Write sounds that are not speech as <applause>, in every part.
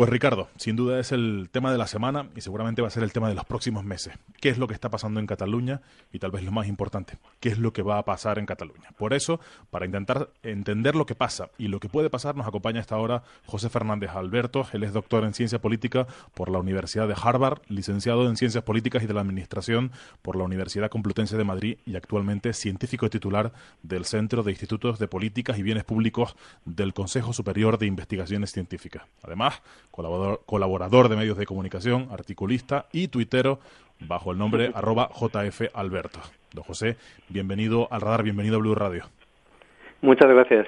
Pues Ricardo, sin duda es el tema de la semana y seguramente va a ser el tema de los próximos meses. ¿Qué es lo que está pasando en Cataluña? Y tal vez lo más importante, ¿qué es lo que va a pasar en Cataluña? Por eso, para intentar entender lo que pasa y lo que puede pasar, nos acompaña esta hora José Fernández Alberto. Él es doctor en ciencia política por la Universidad de Harvard, licenciado en ciencias políticas y de la administración por la Universidad Complutense de Madrid y actualmente científico titular del Centro de Institutos de Políticas y Bienes Públicos del Consejo Superior de Investigaciones Científicas. Además, colaborador, colaborador de medios de comunicación, articulista y tuitero bajo el nombre <laughs> arroba jfalberto. Don José, bienvenido al radar, bienvenido a Blue Radio. Muchas gracias.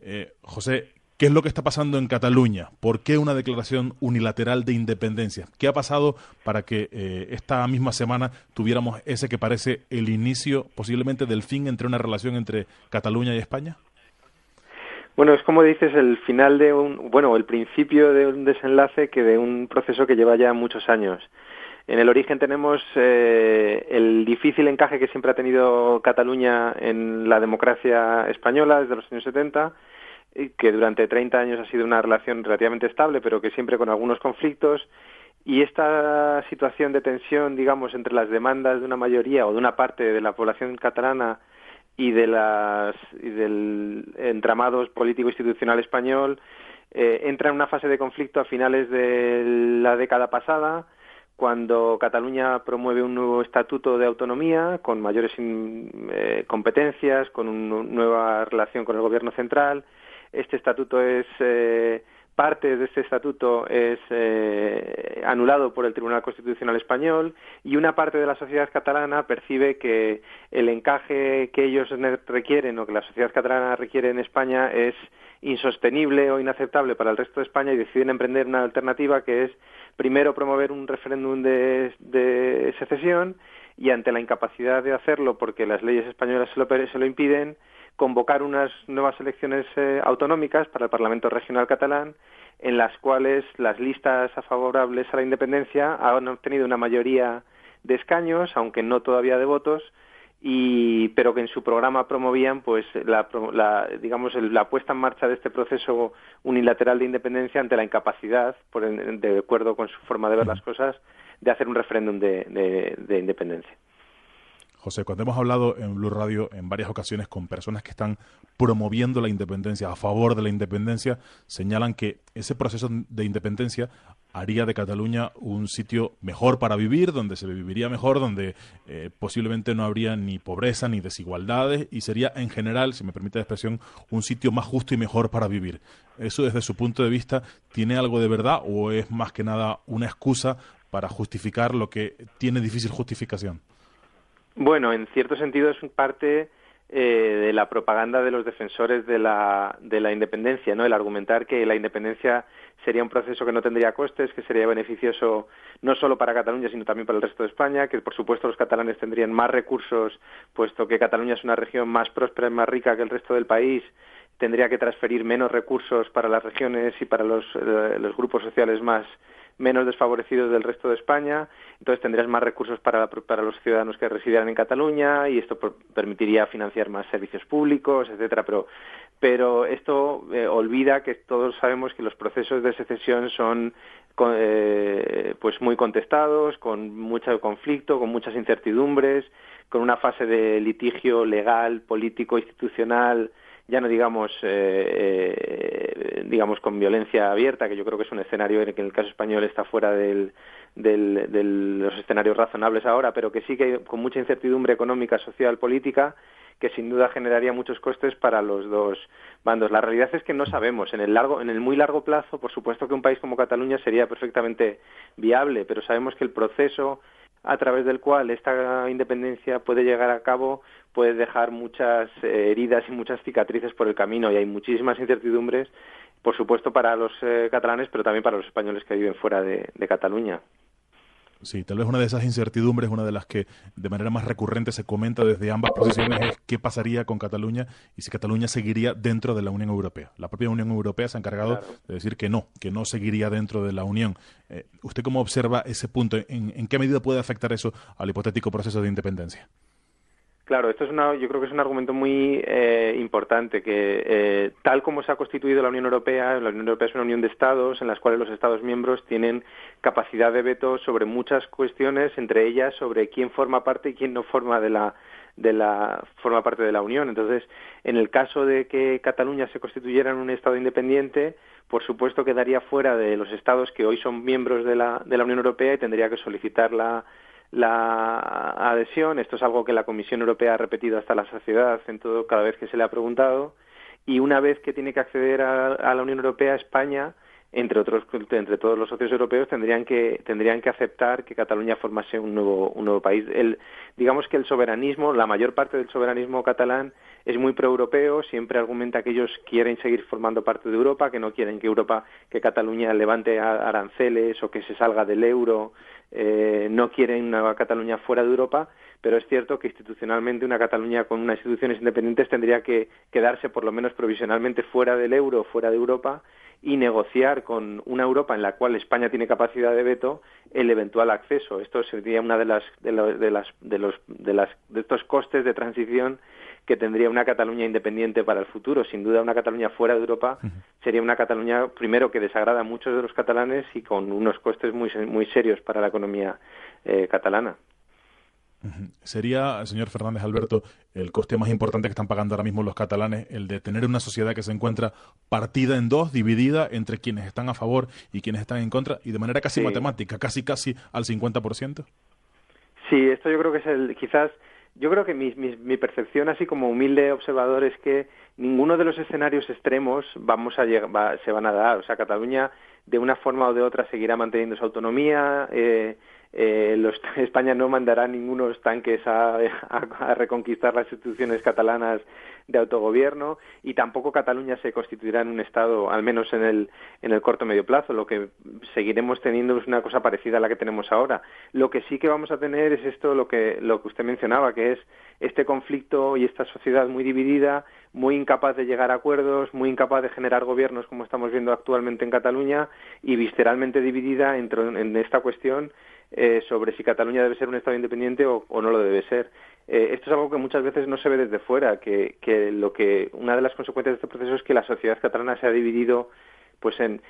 Eh, José, ¿qué es lo que está pasando en Cataluña? ¿Por qué una declaración unilateral de independencia? ¿Qué ha pasado para que eh, esta misma semana tuviéramos ese que parece el inicio, posiblemente del fin entre una relación entre Cataluña y España? Bueno, es como dices, el final de un, bueno, el principio de un desenlace que de un proceso que lleva ya muchos años. En el origen tenemos eh, el difícil encaje que siempre ha tenido Cataluña en la democracia española desde los años 70, que durante 30 años ha sido una relación relativamente estable, pero que siempre con algunos conflictos. Y esta situación de tensión, digamos, entre las demandas de una mayoría o de una parte de la población catalana y de las y del entramado político institucional español eh, entra en una fase de conflicto a finales de la década pasada cuando Cataluña promueve un nuevo estatuto de autonomía con mayores eh, competencias, con una nueva relación con el gobierno central. Este estatuto es eh, parte de este estatuto es eh, anulado por el Tribunal Constitucional Español y una parte de la sociedad catalana percibe que el encaje que ellos requieren o que la sociedad catalana requiere en España es insostenible o inaceptable para el resto de España y deciden emprender una alternativa que es primero promover un referéndum de, secesión y ante la incapacidad de hacerlo porque las leyes españolas se lo, se lo impiden, convocar unas nuevas elecciones eh, autonómicas para el Parlamento Regional catalán en las cuales las listas favorables a la independencia han obtenido una mayoría de escaños, aunque no todavía de votos, y pero que en su programa promovían pues la, digamos la puesta en marcha de este proceso unilateral de independencia ante la incapacidad por de acuerdo con su forma de ver las cosas de hacer un referéndum de independencia José, cuando hemos hablado en Blue Radio en varias ocasiones con personas que están promoviendo la independencia, a favor de la independencia, señalan que ese proceso de independencia haría de Cataluña un sitio mejor para vivir, donde se viviría mejor, donde eh, posiblemente no habría ni pobreza ni desigualdades y sería en general, si me permite la expresión, un sitio más justo y mejor para vivir. ¿Eso desde su punto de vista tiene algo de verdad o es más que nada una excusa para justificar lo que tiene difícil justificación? Bueno, en cierto sentido es parte eh, de la propaganda de los defensores de la, de la independencia, ¿no? El argumentar que la independencia sería un proceso que no tendría costes, que sería beneficioso no solo para Cataluña, sino también para el resto de España, que por supuesto los catalanes tendrían más recursos, puesto que Cataluña es una región más próspera y más rica que el resto del país, tendría que transferir menos recursos para las regiones y para los, eh, los grupos sociales más menos desfavorecidos del resto de España, entonces tendrías más recursos para, para los ciudadanos que residieran en Cataluña y esto permitiría financiar más servicios públicos, etcétera, pero pero esto eh, olvida que todos sabemos que los procesos de secesión son eh, pues muy contestados, con mucho conflicto, con muchas incertidumbres, con una fase de litigio legal, político, institucional ya no digamos eh, eh, digamos con violencia abierta que yo creo que es un escenario en el que el caso español está fuera del, del, de los escenarios razonables ahora pero que sí que con mucha incertidumbre económica social política que sin duda generaría muchos costes para los dos bandos. La realidad es que no sabemos. En el largo, en el muy largo plazo, por supuesto que un país como Cataluña sería perfectamente viable, pero sabemos que el proceso a través del cual esta independencia puede llegar a cabo puede dejar muchas eh, heridas y muchas cicatrices por el camino y hay muchísimas incertidumbres por supuesto para los eh, catalanes, pero también para los españoles que viven fuera de, Cataluña. Sí, tal vez una de esas incertidumbres, una de las que de manera más recurrente se comenta desde ambas posiciones es qué pasaría con Cataluña y si Cataluña seguiría dentro de la Unión Europea. La propia Unión Europea se ha encargado de decir que no, que no seguiría dentro de la Unión. Eh, ¿Usted cómo observa ese punto? ¿En qué medida puede afectar eso al hipotético proceso de independencia? Claro, esto es una, yo creo que es un argumento muy eh, importante, que eh, tal como se ha constituido la Unión Europea, la Unión Europea es una unión de Estados en las cuales los Estados miembros tienen capacidad de veto sobre muchas cuestiones, entre ellas sobre quién forma parte y quién no forma de la, de la forma parte de la Unión. Entonces, en el caso de que Cataluña se constituyera en un Estado independiente, por supuesto quedaría fuera de los Estados que hoy son miembros de la, de la Unión Europea y tendría que solicitar la la adhesión. Esto es algo que la Comisión Europea ha repetido hasta la saciedad en todo cada vez que se le ha preguntado. Y una vez que tiene que acceder a, la Unión Europea, España, entre otros, entre todos los socios europeos, tendrían que tendrían que aceptar que Cataluña formase un nuevo un nuevo país. El, digamos que el soberanismo, la mayor parte del soberanismo catalán es muy proeuropeo, siempre argumenta que ellos quieren seguir formando parte de Europa, que no quieren que Europa, que Cataluña levante aranceles o que se salga del euro, eh, no quieren una Cataluña fuera de Europa, pero es cierto que institucionalmente una Cataluña con unas instituciones independientes tendría que quedarse por lo menos provisionalmente fuera del euro, fuera de Europa y negociar con una Europa en la cual España tiene capacidad de veto el eventual acceso. Esto sería una de las de, las de los de las de estos costes de transición que tendría una Cataluña independiente para el futuro. Sin duda, una Cataluña fuera de Europa sería una Cataluña, primero, que desagrada a muchos de los catalanes y con unos costes muy, muy serios para la economía eh, catalana. Sería, señor Fernández Alberto, el coste más importante que están pagando ahora mismo los catalanes, el de tener una sociedad que se encuentra partida en dos, dividida entre quienes están a favor y quienes están en contra, y de manera casi matemática, casi casi al 50%. Sí, esto yo creo que es el, quizás yo creo que mi, mi, percepción, así como humilde observador, es que ninguno de los escenarios extremos vamos a se van a dar. O sea, Cataluña, de una forma o de otra, seguirá manteniendo su autonomía. Eh, eh, los, <laughs> España no mandará ningunos tanques a, reconquistar las instituciones catalanas de autogobierno y tampoco Cataluña se constituirá en un Estado, al menos en el, en el corto medio plazo. Lo que seguiremos teniendo es una cosa parecida a la que tenemos ahora. Lo que sí que vamos a tener es esto, lo que, lo que usted mencionaba, que es este conflicto y esta sociedad muy dividida, muy incapaz de llegar a acuerdos, muy incapaz de generar gobiernos como estamos viendo actualmente en Cataluña y visceralmente dividida en, en esta cuestión eh, sobre si Cataluña debe ser un Estado independiente o, no lo debe ser. Eh, esto es algo que muchas veces no se ve desde fuera, que, que, lo que una de las consecuencias de este proceso es que la sociedad catalana se ha dividido pues en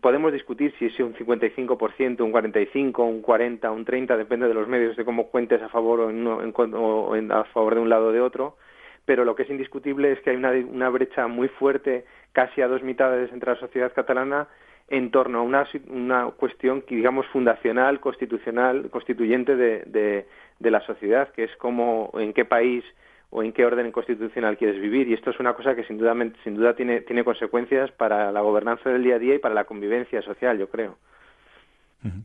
podemos discutir si es un 55%, un 45, un 40, un 30, depende de los medios de cómo cuentes a favor o, en, a favor de un lado o de otro, pero lo que es indiscutible es que hay una, una brecha muy fuerte, casi a dos mitades entre la sociedad catalana en torno a una, una cuestión digamos fundacional, constitucional, constituyente de, de, la sociedad, que es como en qué país o en qué orden constitucional quieres vivir. Y esto es una cosa que sin duda, sin duda tiene, tiene consecuencias para la gobernanza del día a día y para la convivencia social, yo creo.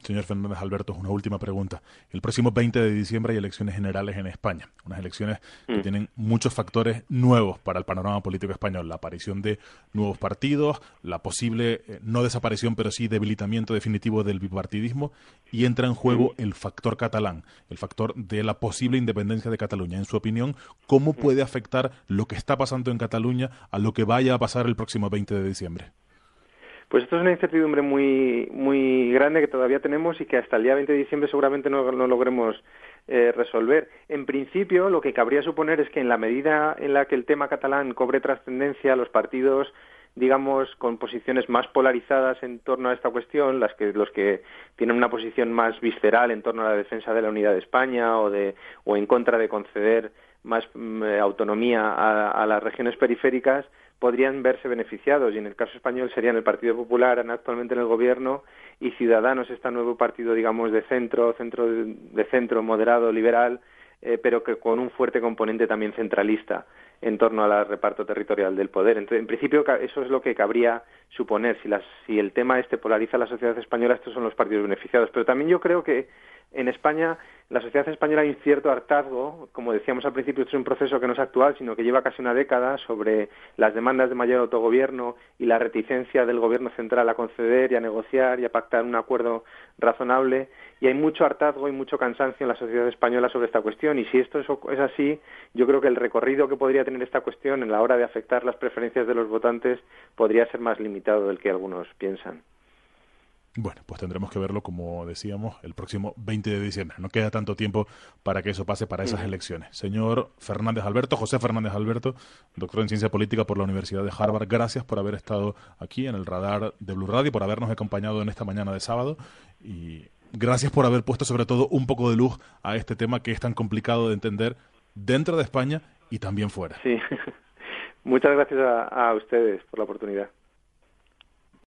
Señor Fernández Alberto, una última pregunta. El próximo 20 de diciembre hay elecciones generales en España, unas elecciones que mm. tienen muchos factores nuevos para el panorama político español, la aparición de nuevos partidos, la posible, eh, no desaparición, pero sí debilitamiento definitivo del bipartidismo, y entra en juego mm. el factor catalán, el factor de la posible independencia de Cataluña. En su opinión, ¿cómo mm. puede afectar lo que está pasando en Cataluña a lo que vaya a pasar el próximo 20 de diciembre? Pues esto es una incertidumbre muy, muy grande que todavía tenemos y que hasta el día 20 de diciembre seguramente no, logremos eh, resolver. En principio, lo que cabría suponer es que en la medida en la que el tema catalán cobre trascendencia, los partidos digamos, con posiciones más polarizadas en torno a esta cuestión, las que, los que tienen una posición más visceral en torno a la defensa de la unidad de España o, de, o en contra de conceder más mm, eh, autonomía a, las regiones periféricas, podrían verse beneficiados y en el caso español serían el Partido Popular actualmente en el gobierno y Ciudadanos este nuevo partido digamos de centro centro de centro moderado liberal eh, pero que con un fuerte componente también centralista en torno al reparto territorial del poder. Entonces, en principio, eso es lo que cabría suponer. Si, las, si el tema este polariza la sociedad española, estos son los partidos beneficiados. Pero también yo creo que en España la sociedad española hay un cierto hartazgo, como decíamos al principio, esto es un proceso que no es actual, sino que lleva casi una década sobre las demandas de mayor autogobierno y la reticencia del gobierno central a conceder y a negociar y a pactar un acuerdo razonable. Y hay mucho hartazgo y mucho cansancio en la sociedad española sobre esta cuestión. Y si esto es así, yo creo que el recorrido que podría tener esta cuestión en la hora de afectar las preferencias de los votantes podría ser más limitado del que algunos piensan. Bueno, pues tendremos que verlo, como decíamos, el próximo 20 de diciembre. No queda tanto tiempo para que eso pase para esas elecciones. Señor Fernández Alberto, José Fernández Alberto, doctor en Ciencia Política por la Universidad de Harvard, gracias por haber estado aquí en el radar de Blue Radio, por habernos acompañado en esta mañana de sábado y gracias por haber puesto sobre todo un poco de luz a este tema que es tan complicado de entender dentro de España y también fuera. Sí, <laughs> muchas gracias a ustedes por la oportunidad.